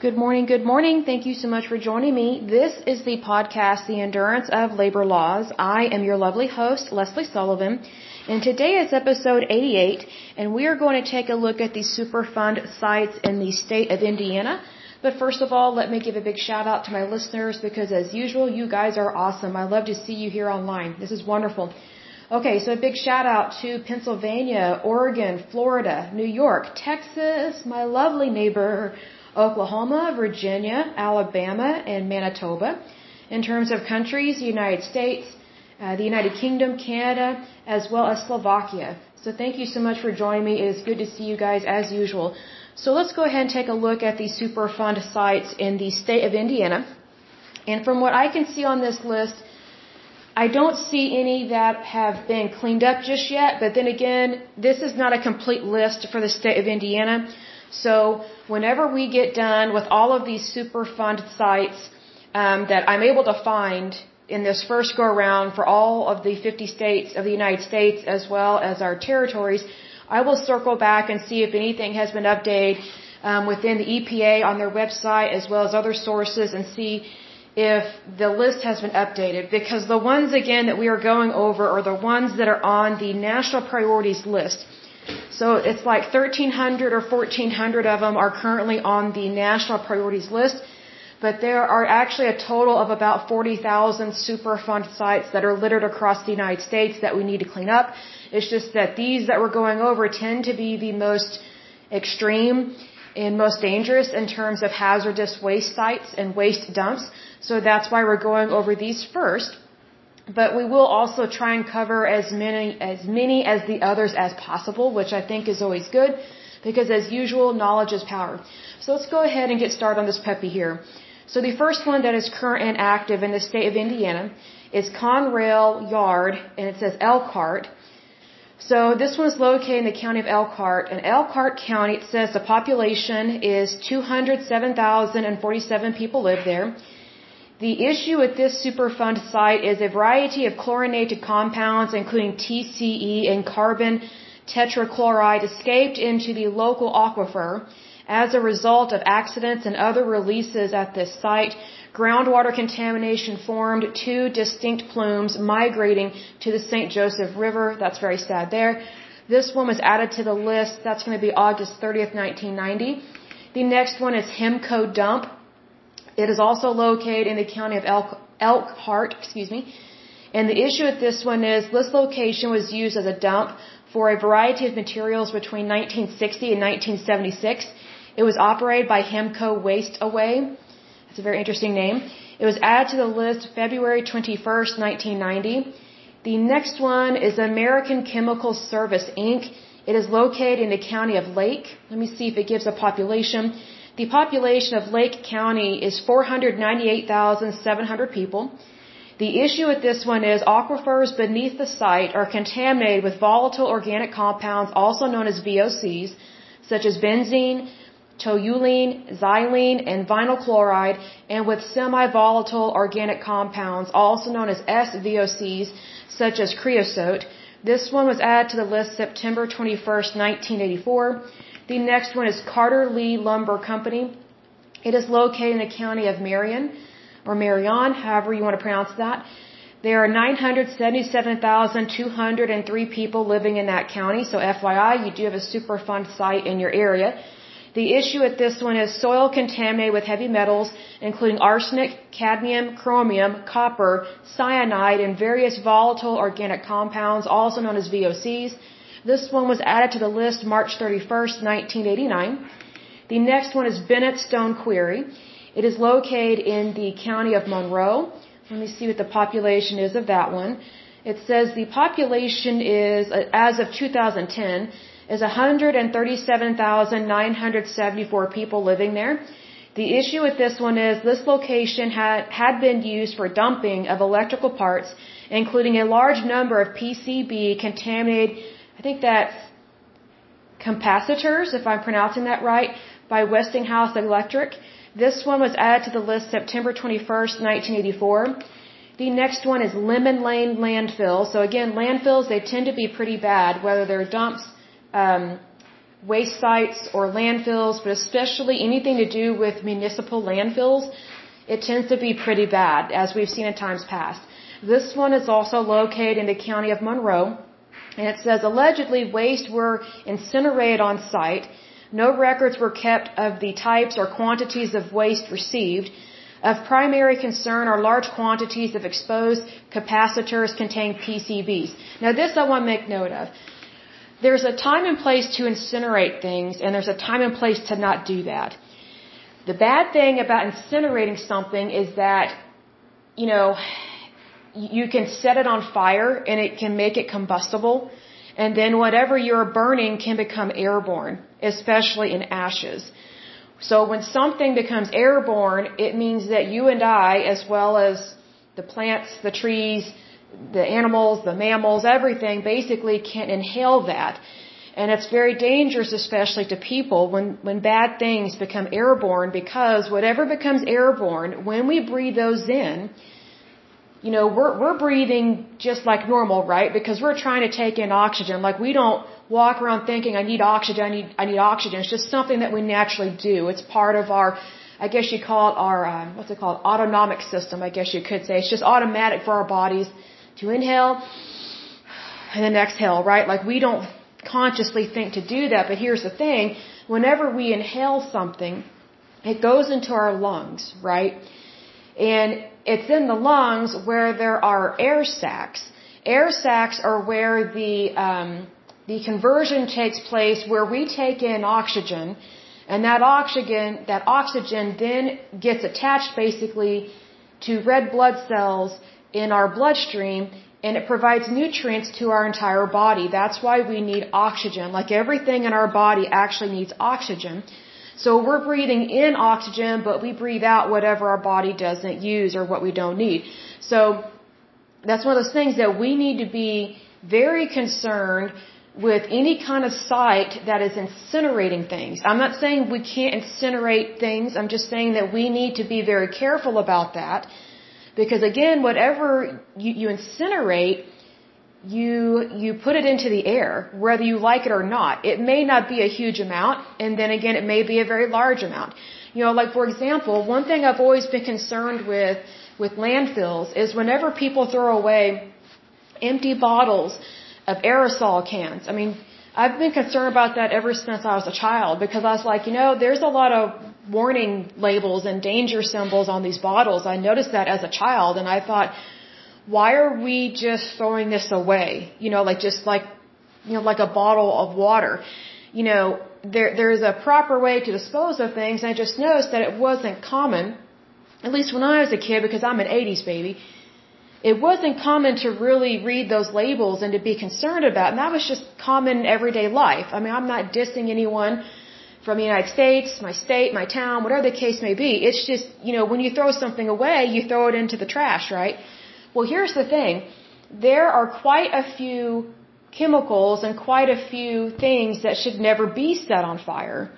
Good morning, good morning. Thank you so much for joining me. This is the podcast, The Endurance of Labor Laws. I am your lovely host, Lesley Sullivan, and today is episode 88, and we are going to take a look at the Superfund sites in the state of Indiana. But first of all, let me give a big shout out to my listeners because as usual, you guys are awesome. I love to see you here online. This is wonderful. Okay, so a big shout out to Pennsylvania, Oregon, Florida, New York, Texas, my lovely neighbor, Oklahoma, Virginia, Alabama, and Manitoba. In terms of countries, the United States, uh, the United Kingdom, Canada, as well as Slovakia. So thank you so much for joining me. It is good to see you guys as usual. So let's go ahead and take a look at the Superfund sites in the state of Indiana. And from what I can see on this list, I don't see any that have been cleaned up just yet, but then again, this is not a complete list for the state of Indiana. So whenever we get done with all of these Superfund sites um, that I'm able to find in this first go around for all of the 50 states of the United States as well as our territories, I will circle back and see if anything has been updated um, within the EPA on their website as well as other sources and see if the list has been updated because the ones again that we are going over are the ones that are on the national priorities list. So it's like 1,300 or 1,400 of them are currently on the national priorities list, but there are actually a total of about 40,000 Superfund sites that are littered across the United States that we need to clean up. It's just that these that we're going over tend to be the most extreme and most dangerous in terms of hazardous waste sites and waste dumps. So that's why we're going over these first but we will also try and cover as many as many as the others as possible, which I think is always good because as usual, knowledge is power. So let's go ahead and get started on this puppy here. So the first one that is current and active in the state of Indiana is Conrail Yard, and it says Elkhart. So this one is located in the county of Elkhart. And Elkhart County, it says the population is 207,047 people live there. The issue with this Superfund site is a variety of chlorinated compounds, including TCE and carbon tetrachloride, escaped into the local aquifer. As a result of accidents and other releases at this site, groundwater contamination formed two distinct plumes migrating to the St. Joseph River. That's very sad there. This one was added to the list. That's going to be August 30th, 1990. The next one is Himco Dump. It is also located in the county of Elk, Elkhart, excuse me. And the issue with this one is this location was used as a dump for a variety of materials between 1960 and 1976. It was operated by Himco Waste Away. That's a very interesting name. It was added to the list February 21st, 1990. The next one is American Chemical Service Inc. It is located in the county of Lake. Let me see if it gives a population. The population of Lake County is 498,700 people. The issue with this one is aquifers beneath the site are contaminated with volatile organic compounds, also known as VOCs, such as benzene, toluene, xylene, and vinyl chloride, and with semi-volatile organic compounds, also known as SVOCs, such as creosote. This one was added to the list September 21, 1984. The next one is Carter Lee Lumber Company. It is located in the county of Marion, or Marion, however you want to pronounce that. There are 977,203 people living in that county, so FYI, you do have a Superfund site in your area. The issue with this one is soil contaminated with heavy metals, including arsenic, cadmium, chromium, copper, cyanide, and various volatile organic compounds, also known as VOCs. This one was added to the list March 31st, 1989. The next one is Bennett Stone Quarry. It is located in the county of Monroe. Let me see what the population is of that one. It says the population is, uh, as of 2010, is 137,974 people living there. The issue with this one is this location had, had been used for dumping of electrical parts, including a large number of PCB contaminated I think that's capacitors, if I'm pronouncing that right, by Westinghouse Electric. This one was added to the list September 21st, 1984. The next one is Lemon Lane landfill. So again, landfills, they tend to be pretty bad, whether they're dumps, um, waste sites or landfills, but especially anything to do with municipal landfills, it tends to be pretty bad, as we've seen in times past. This one is also located in the county of Monroe, and it says allegedly waste were incinerated on site. No records were kept of the types or quantities of waste received. Of primary concern are large quantities of exposed capacitors containing PCBs. Now this I want to make note of. There's a time and place to incinerate things, and there's a time and place to not do that. The bad thing about incinerating something is that, you know, you can set it on fire and it can make it combustible, and then whatever you're burning can become airborne, especially in ashes. So when something becomes airborne, it means that you and I, as well as the plants, the trees, the animals, the mammals, everything basically can inhale that. And it's very dangerous, especially to people, when, when bad things become airborne because whatever becomes airborne, when we breathe those in, you know, we're, we're breathing just like normal, right? Because we're trying to take in oxygen. Like we don't walk around thinking, I need oxygen, I need, I need oxygen. It's just something that we naturally do. It's part of our, I guess you call it our, uh, what's it called? Autonomic system, I guess you could say. It's just automatic for our bodies to inhale and then exhale, right? Like we don't consciously think to do that, but here's the thing. Whenever we inhale something, it goes into our lungs, right? And it's in the lungs where there are air sacs. Air sacs are where the um, the conversion takes place, where we take in oxygen, and that oxygen that oxygen then gets attached basically to red blood cells in our bloodstream, and it provides nutrients to our entire body. That's why we need oxygen. Like everything in our body actually needs oxygen. So we're breathing in oxygen, but we breathe out whatever our body doesn't use or what we don't need. So that's one of those things that we need to be very concerned with any kind of site that is incinerating things. I'm not saying we can't incinerate things. I'm just saying that we need to be very careful about that. Because again, whatever you, you incinerate, you you put it into the air whether you like it or not. It may not be a huge amount and then again it may be a very large amount. You know like for example one thing i've always been concerned with with landfills is whenever people throw away empty bottles of aerosol cans. I mean i've been concerned about that ever since i was a child because i was like you know there's a lot of warning labels and danger symbols on these bottles. I noticed that as a child and i thought why are we just throwing this away? You know, like just like, you know, like a bottle of water. You know, there, there's a proper way to dispose of things. And I just noticed that it wasn't common, at least when I was a kid, because I'm an 80s baby. It wasn't common to really read those labels and to be concerned about. And that was just common everyday life. I mean, I'm not dissing anyone from the United States, my state, my town, whatever the case may be. It's just, you know, when you throw something away, you throw it into the trash, right? Well, here's the thing. There are quite a few chemicals and quite a few things that should never be set on fire.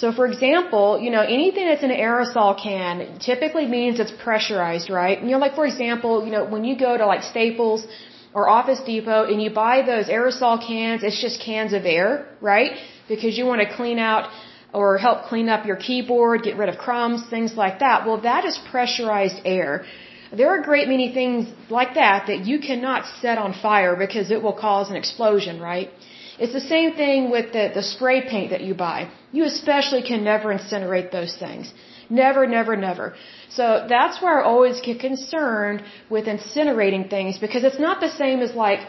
So for example, you know, anything that's in an aerosol can typically means it's pressurized, right? You know, like for example, you know, when you go to like Staples or Office Depot and you buy those aerosol cans, it's just cans of air, right? Because you want to clean out or help clean up your keyboard, get rid of crumbs, things like that. Well, that is pressurized air. There are a great many things like that that you cannot set on fire because it will cause an explosion, right? It's the same thing with the, the spray paint that you buy. You especially can never incinerate those things. Never, never, never. So that's where I always get concerned with incinerating things because it's not the same as like,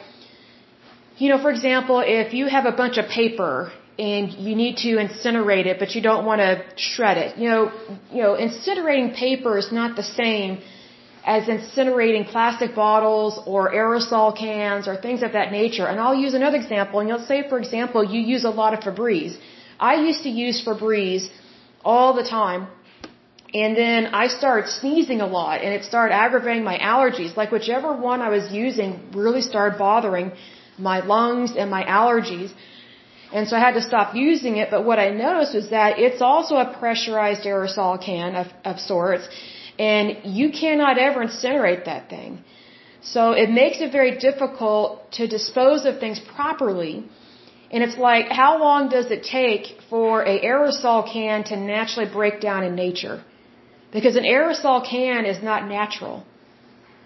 you know, for example, if you have a bunch of paper and you need to incinerate it, but you don't want to shred it. You know, you know, incinerating paper is not the same as incinerating plastic bottles or aerosol cans or things of that nature. And I'll use another example, and you'll say, for example, you use a lot of Febreze. I used to use Febreze all the time, and then I started sneezing a lot, and it started aggravating my allergies. Like whichever one I was using really started bothering my lungs and my allergies. And so I had to stop using it, but what I noticed was that it's also a pressurized aerosol can of, of sorts and you cannot ever incinerate that thing. So it makes it very difficult to dispose of things properly. And it's like, how long does it take for a aerosol can to naturally break down in nature? Because an aerosol can is not natural.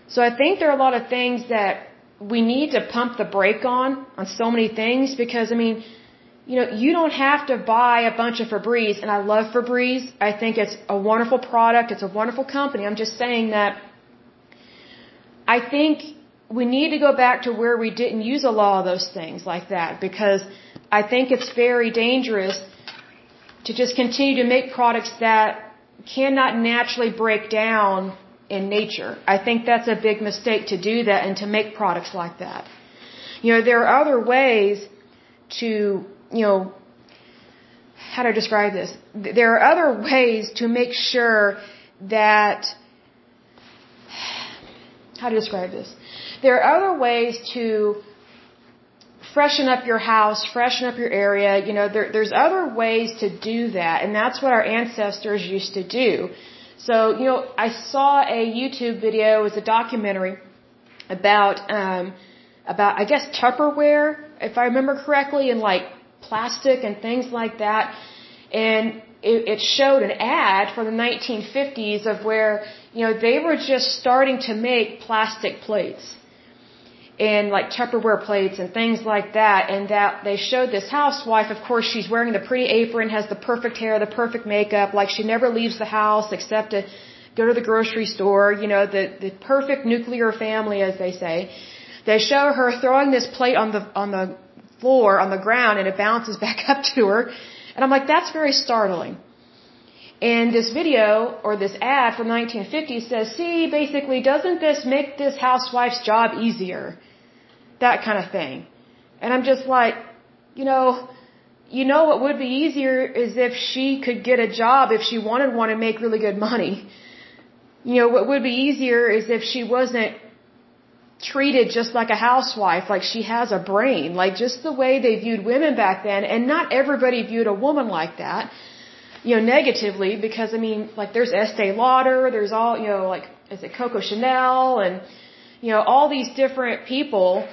So I think there are a lot of things that we need to pump the brake on, on so many things, because I mean, you know, you don't have to buy a bunch of Febreze, and I love Febreze. I think it's a wonderful product. It's a wonderful company. I'm just saying that I think we need to go back to where we didn't use a lot of those things like that because I think it's very dangerous to just continue to make products that cannot naturally break down in nature. I think that's a big mistake to do that and to make products like that. You know, there are other ways to, you know, how to describe this? There are other ways to make sure that, how to describe this? There are other ways to freshen up your house, freshen up your area. You know, there, there's other ways to do that, and that's what our ancestors used to do. So, you know, I saw a YouTube video, it was a documentary about, um, about, I guess, Tupperware, if I remember correctly, and like plastic and things like that. And it, it showed an ad from the 1950s of where, you know, they were just starting to make plastic plates and like Tupperware plates and things like that. And that they showed this housewife, of course, she's wearing the pretty apron, has the perfect hair, the perfect makeup, like she never leaves the house except to go to the grocery store, you know, the, the perfect nuclear family, as they say. They show her throwing this plate on the, on the floor, on the ground, and it bounces back up to her. And I'm like, that's very startling. And this video or this ad from 1950 says, see, basically, doesn't this make this housewife's job easier? that kind of thing. And I'm just like, you know, you know what would be easier is if she could get a job if she wanted one and make really good money. You know, what would be easier is if she wasn't treated just like a housewife, like she has a brain, like just the way they viewed women back then. And not everybody viewed a woman like that, you know, negatively because I mean, like there's Estee Lauder, there's all, you know, like, is it Coco Chanel and, you know, all these different people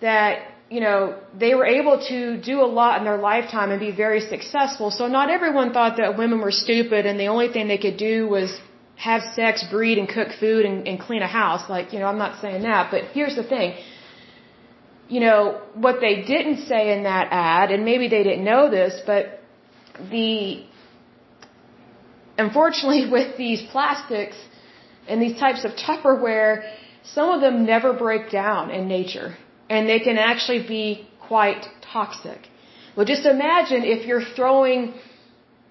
that you know they were able to do a lot in their lifetime and be very successful. So not everyone thought that women were stupid and the only thing they could do was have sex, breed, and cook food and, and clean a house. Like you know, I'm not saying that, but here's the thing. You know what they didn't say in that ad, and maybe they didn't know this, but the unfortunately with these plastics and these types of Tupperware, some of them never break down in nature and they can actually be quite toxic. Well, just imagine if you're throwing,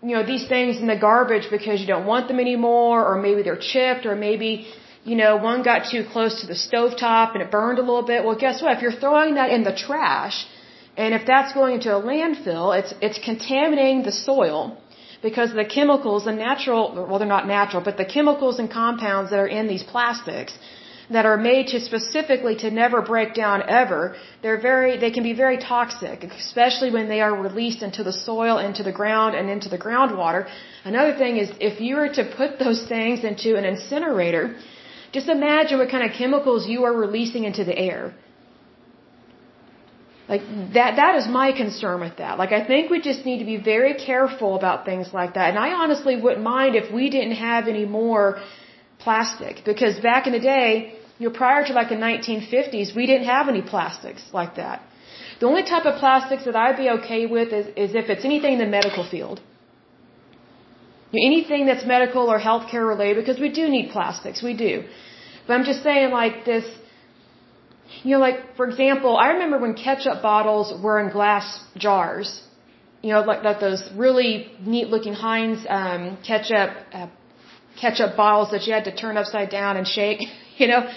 you know, these things in the garbage because you don't want them anymore, or maybe they're chipped, or maybe, you know, one got too close to the stovetop and it burned a little bit. Well, guess what? If you're throwing that in the trash, and if that's going into a landfill, it's, it's contaminating the soil because the chemicals, the natural, well, they're not natural, but the chemicals and compounds that are in these plastics that are made to specifically to never break down ever, they're very, they can be very toxic, especially when they are released into the soil, into the ground, and into the groundwater. Another thing is if you were to put those things into an incinerator, just imagine what kind of chemicals you are releasing into the air. Like that, that is my concern with that. Like I think we just need to be very careful about things like that. And I honestly wouldn't mind if we didn't have any more plastic because back in the day, you know, prior to like the 1950s, we didn't have any plastics like that. The only type of plastics that I'd be okay with is, is if it's anything in the medical field. You know, anything that's medical or healthcare related, because we do need plastics, we do. But I'm just saying like this, you know, like for example, I remember when ketchup bottles were in glass jars. You know, like, like those really neat looking Heinz um, ketchup uh, ketchup bottles that you had to turn upside down and shake, you know.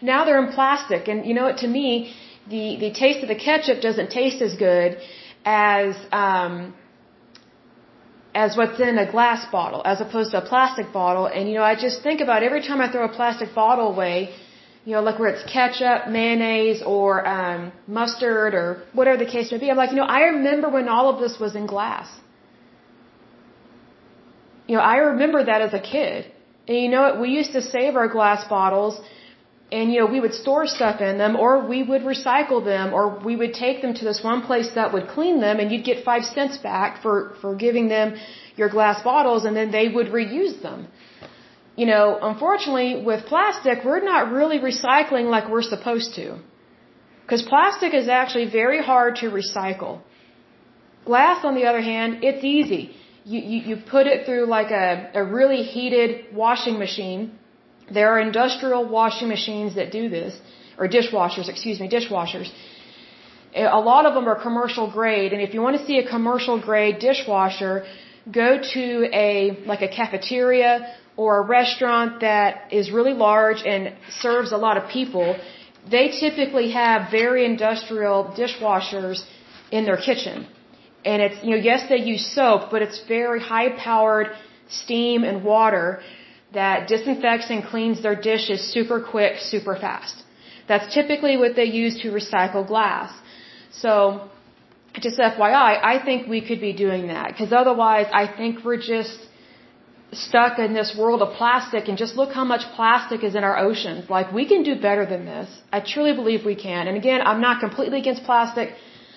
Now they're in plastic and you know what to me the the taste of the ketchup doesn't taste as good as um as what's in a glass bottle as opposed to a plastic bottle and you know I just think about every time I throw a plastic bottle away you know, like where it's ketchup, mayonnaise, or um, mustard, or whatever the case may be. I'm like, you know, I remember when all of this was in glass. You know, I remember that as a kid. And you know what? We used to save our glass bottles and you know we would store stuff in them or we would recycle them or we would take them to this one place that would clean them and you'd get 5 cents back for for giving them your glass bottles and then they would reuse them you know unfortunately with plastic we're not really recycling like we're supposed to because plastic is actually very hard to recycle glass on the other hand it's easy you you, you put it through like a a really heated washing machine there are industrial washing machines that do this, or dishwashers, excuse me, dishwashers. A lot of them are commercial grade, and if you want to see a commercial grade dishwasher, go to a, like a cafeteria or a restaurant that is really large and serves a lot of people. They typically have very industrial dishwashers in their kitchen. And it's, you know, yes, they use soap, but it's very high powered steam and water that disinfects and cleans their dishes super quick, super fast. That's typically what they use to recycle glass. So, just FYI, I think we could be doing that because otherwise I think we're just stuck in this world of plastic and just look how much plastic is in our oceans. Like we can do better than this. I truly believe we can. And again, I'm not completely against plastic.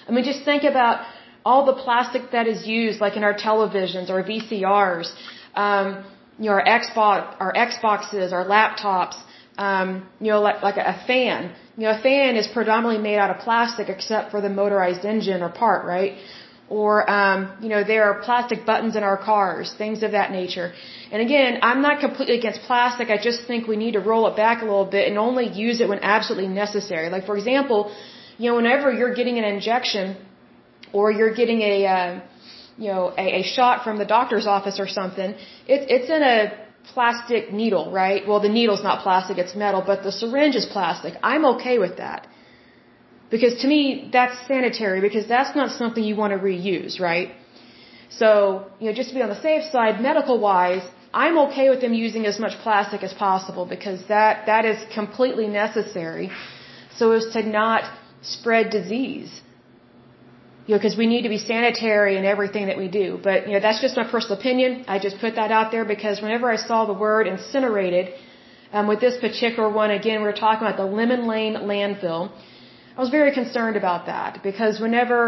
I mean, just think about all the plastic that is used like in our televisions or VCRs. Um, you know, our Xbox, our Xboxes, our laptops, um, you know, like, like a fan. You know, a fan is predominantly made out of plastic except for the motorized engine or part, right? Or, um, you know, there are plastic buttons in our cars, things of that nature. And again, I'm not completely against plastic. I just think we need to roll it back a little bit and only use it when absolutely necessary. Like, for example, you know, whenever you're getting an injection or you're getting a, uh, you know, a, a shot from the doctor's office or something, it, it's in a plastic needle, right? Well, the needle's not plastic, it's metal, but the syringe is plastic. I'm okay with that. Because to me, that's sanitary because that's not something you want to reuse, right? So, you know, just to be on the safe side, medical wise, I'm okay with them using as much plastic as possible because that, that is completely necessary so as to not spread disease know, because we need to be sanitary in everything that we do. But, you know, that's just my personal opinion. I just put that out there because whenever I saw the word incinerated, um, with this particular one, again, we were talking about the Lemon Lane landfill. I was very concerned about that because whenever,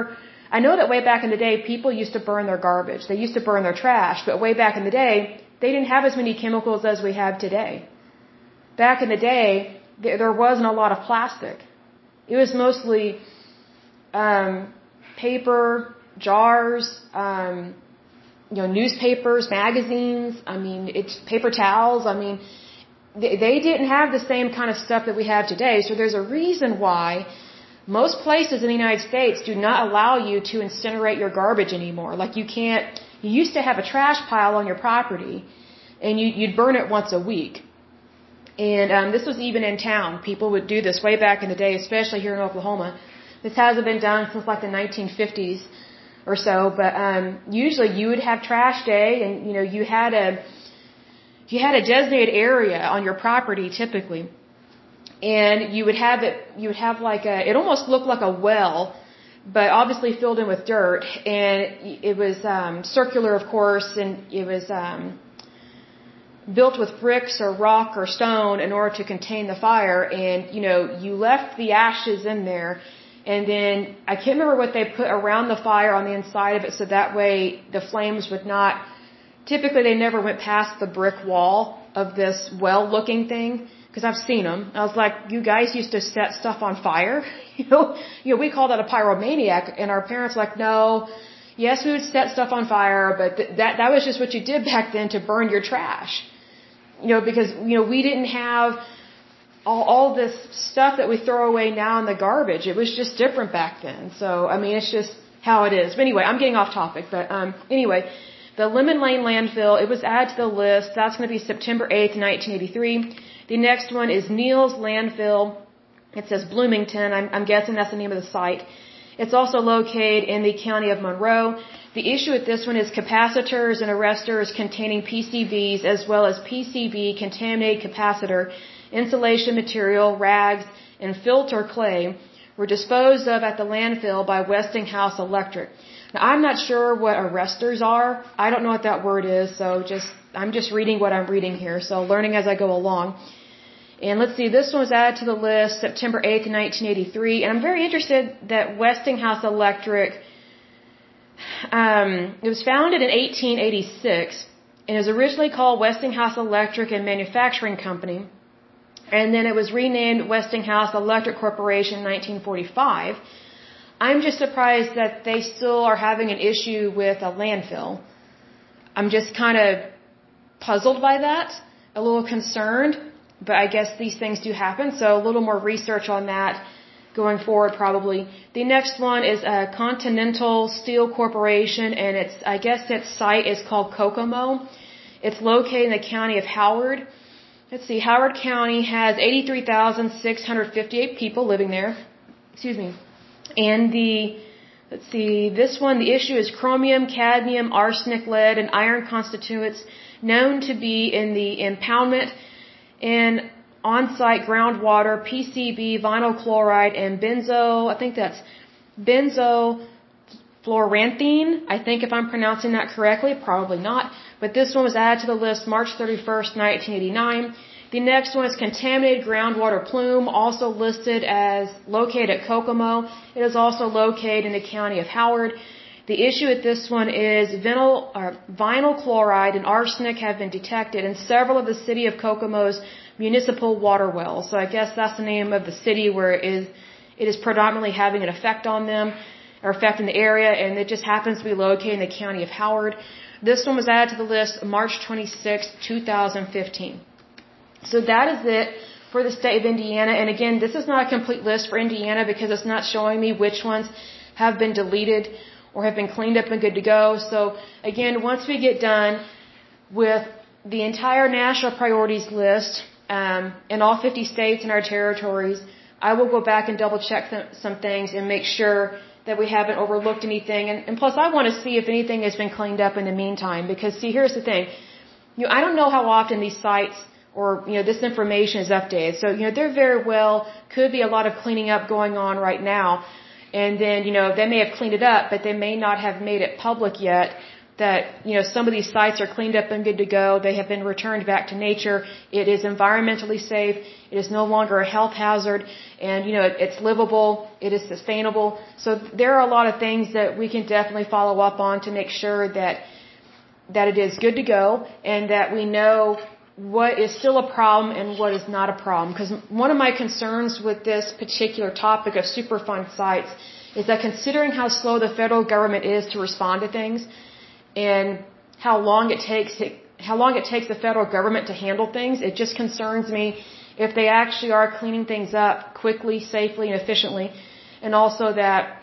I know that way back in the day, people used to burn their garbage. They used to burn their trash, but way back in the day, they didn't have as many chemicals as we have today. Back in the day, there wasn't a lot of plastic. It was mostly, um, paper, jars, um, you know, newspapers, magazines. I mean, it's paper towels. I mean, they, they didn't have the same kind of stuff that we have today. So there's a reason why most places in the United States do not allow you to incinerate your garbage anymore. Like you can't. You used to have a trash pile on your property, and you, you'd burn it once a week. And um, this was even in town. People would do this way back in the day, especially here in Oklahoma. This hasn't been done since like the 1950s or so, but um, usually you would have trash day, and you know you had a you had a designated area on your property typically, and you would have it you would have like a it almost looked like a well, but obviously filled in with dirt, and it was um, circular, of course, and it was. Um, built with bricks or rock or stone in order to contain the fire and you know you left the ashes in there and then I can't remember what they put around the fire on the inside of it so that way the flames would not, typically they never went past the brick wall of this well looking thing because I've seen them. I was like, you guys used to set stuff on fire? you know, you know, we call that a pyromaniac and our parents like, no, yes, we would set stuff on fire, but th- that, that was just what you did back then to burn your trash. You know, because, you know, we didn't have, all, all this stuff that we throw away now in the garbage. It was just different back then. So, I mean, it's just how it is. But anyway, I'm getting off topic. But um, anyway, the Lemon Lane landfill, it was added to the list. That's going to be September 8th, 1983. The next one is Neal's Landfill. It says Bloomington. I'm, I'm guessing that's the name of the site. It's also located in the county of Monroe. The issue with this one is capacitors and arresters containing PCBs as well as PCB contaminated capacitor insulation material, rags, and filter clay were disposed of at the landfill by Westinghouse Electric. Now, I'm not sure what arresters are. I don't know what that word is, so just I'm just reading what I'm reading here, so learning as I go along. And let's see, this one was added to the list September 8th, 1983. And I'm very interested that Westinghouse Electric, um, it was founded in 1886 and was originally called Westinghouse Electric and Manufacturing Company. And then it was renamed Westinghouse Electric Corporation in 1945. I'm just surprised that they still are having an issue with a landfill. I'm just kind of puzzled by that, a little concerned, but I guess these things do happen, so a little more research on that going forward probably. The next one is a Continental Steel Corporation and its I guess its site is called Kokomo. It's located in the county of Howard. Let's see, Howard County has 83,658 people living there. Excuse me. And the let's see, this one the issue is chromium, cadmium, arsenic, lead and iron constituents known to be in the impoundment and on-site groundwater, PCB, vinyl chloride, and benzo, I think that's benzo fluoranthene. I think if I'm pronouncing that correctly, probably not. But this one was added to the list March 31st, 1989. The next one is contaminated groundwater plume, also listed as located at Kokomo. It is also located in the county of Howard. The issue with this one is vinyl, uh, vinyl chloride and arsenic have been detected in several of the city of Kokomo's municipal water wells. So I guess that's the name of the city where it is, it is predominantly having an effect on them or effect in the area, and it just happens to be located in the county of Howard. This one was added to the list March 26, 2015. So that is it for the state of Indiana. And again, this is not a complete list for Indiana because it's not showing me which ones have been deleted or have been cleaned up and good to go. So again, once we get done with the entire national priorities list, um, in all 50 states and our territories, I will go back and double check th- some things and make sure that we haven't overlooked anything. And, and plus, I want to see if anything has been cleaned up in the meantime. Because see, here's the thing, you know, I don't know how often these sites or you know this information is updated. So you know, there very well could be a lot of cleaning up going on right now. And then, you know, they may have cleaned it up, but they may not have made it public yet that you know some of these sites are cleaned up and good to go. They have been returned back to nature. It is environmentally safe. It is no longer a health hazard, and you know it, it's livable. It is sustainable. So there are a lot of things that we can definitely follow up on to make sure that that it is good to go and that we know what is still a problem and what is not a problem. Because one of my concerns with this particular topic of Superfund sites is that considering how slow the federal government is to respond to things, and how long it takes how long it takes the federal government to handle things. It just concerns me if they actually are cleaning things up quickly, safely, and efficiently, and also that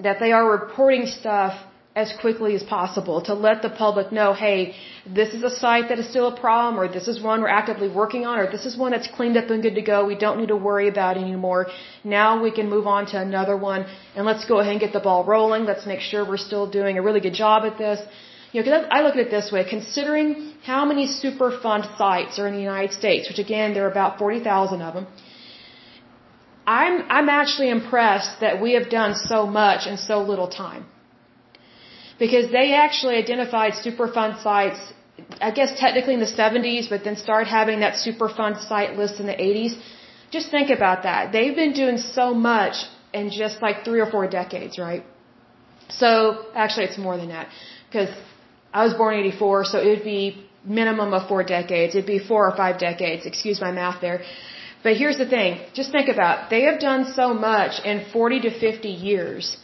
that they are reporting stuff as quickly as possible to let the public know, hey, this is a site that is still a problem, or this is one we're actively working on, or this is one that's cleaned up and good to go. We don't need to worry about anymore. Now we can move on to another one, and let's go ahead and get the ball rolling. Let's make sure we're still doing a really good job at this. You know, because I look at it this way, considering how many Superfund sites are in the United States, which again, there are about 40,000 of them, I'm, I'm actually impressed that we have done so much in so little time because they actually identified Superfund sites, I guess technically in the 70s, but then started having that Superfund site list in the 80s. Just think about that. They've been doing so much in just like three or four decades, right? So, actually it's more than that, because I was born in 84, so it would be minimum of four decades. It'd be four or five decades. Excuse my math there. But here's the thing. Just think about, they have done so much in 40 to 50 years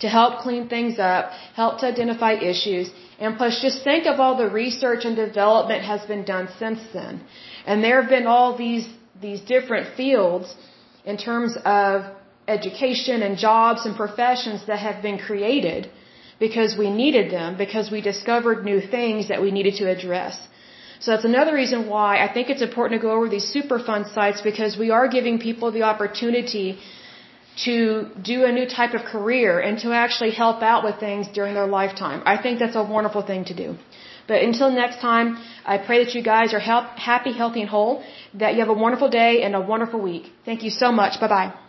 to help clean things up, help to identify issues, and plus just think of all the research and development has been done since then. And there have been all these, these different fields in terms of education and jobs and professions that have been created because we needed them, because we discovered new things that we needed to address. So that's another reason why I think it's important to go over these Superfund sites because we are giving people the opportunity to do a new type of career and to actually help out with things during their lifetime. I think that's a wonderful thing to do. But until next time, I pray that you guys are help, happy, healthy, and whole, that you have a wonderful day and a wonderful week. Thank you so much. Bye bye.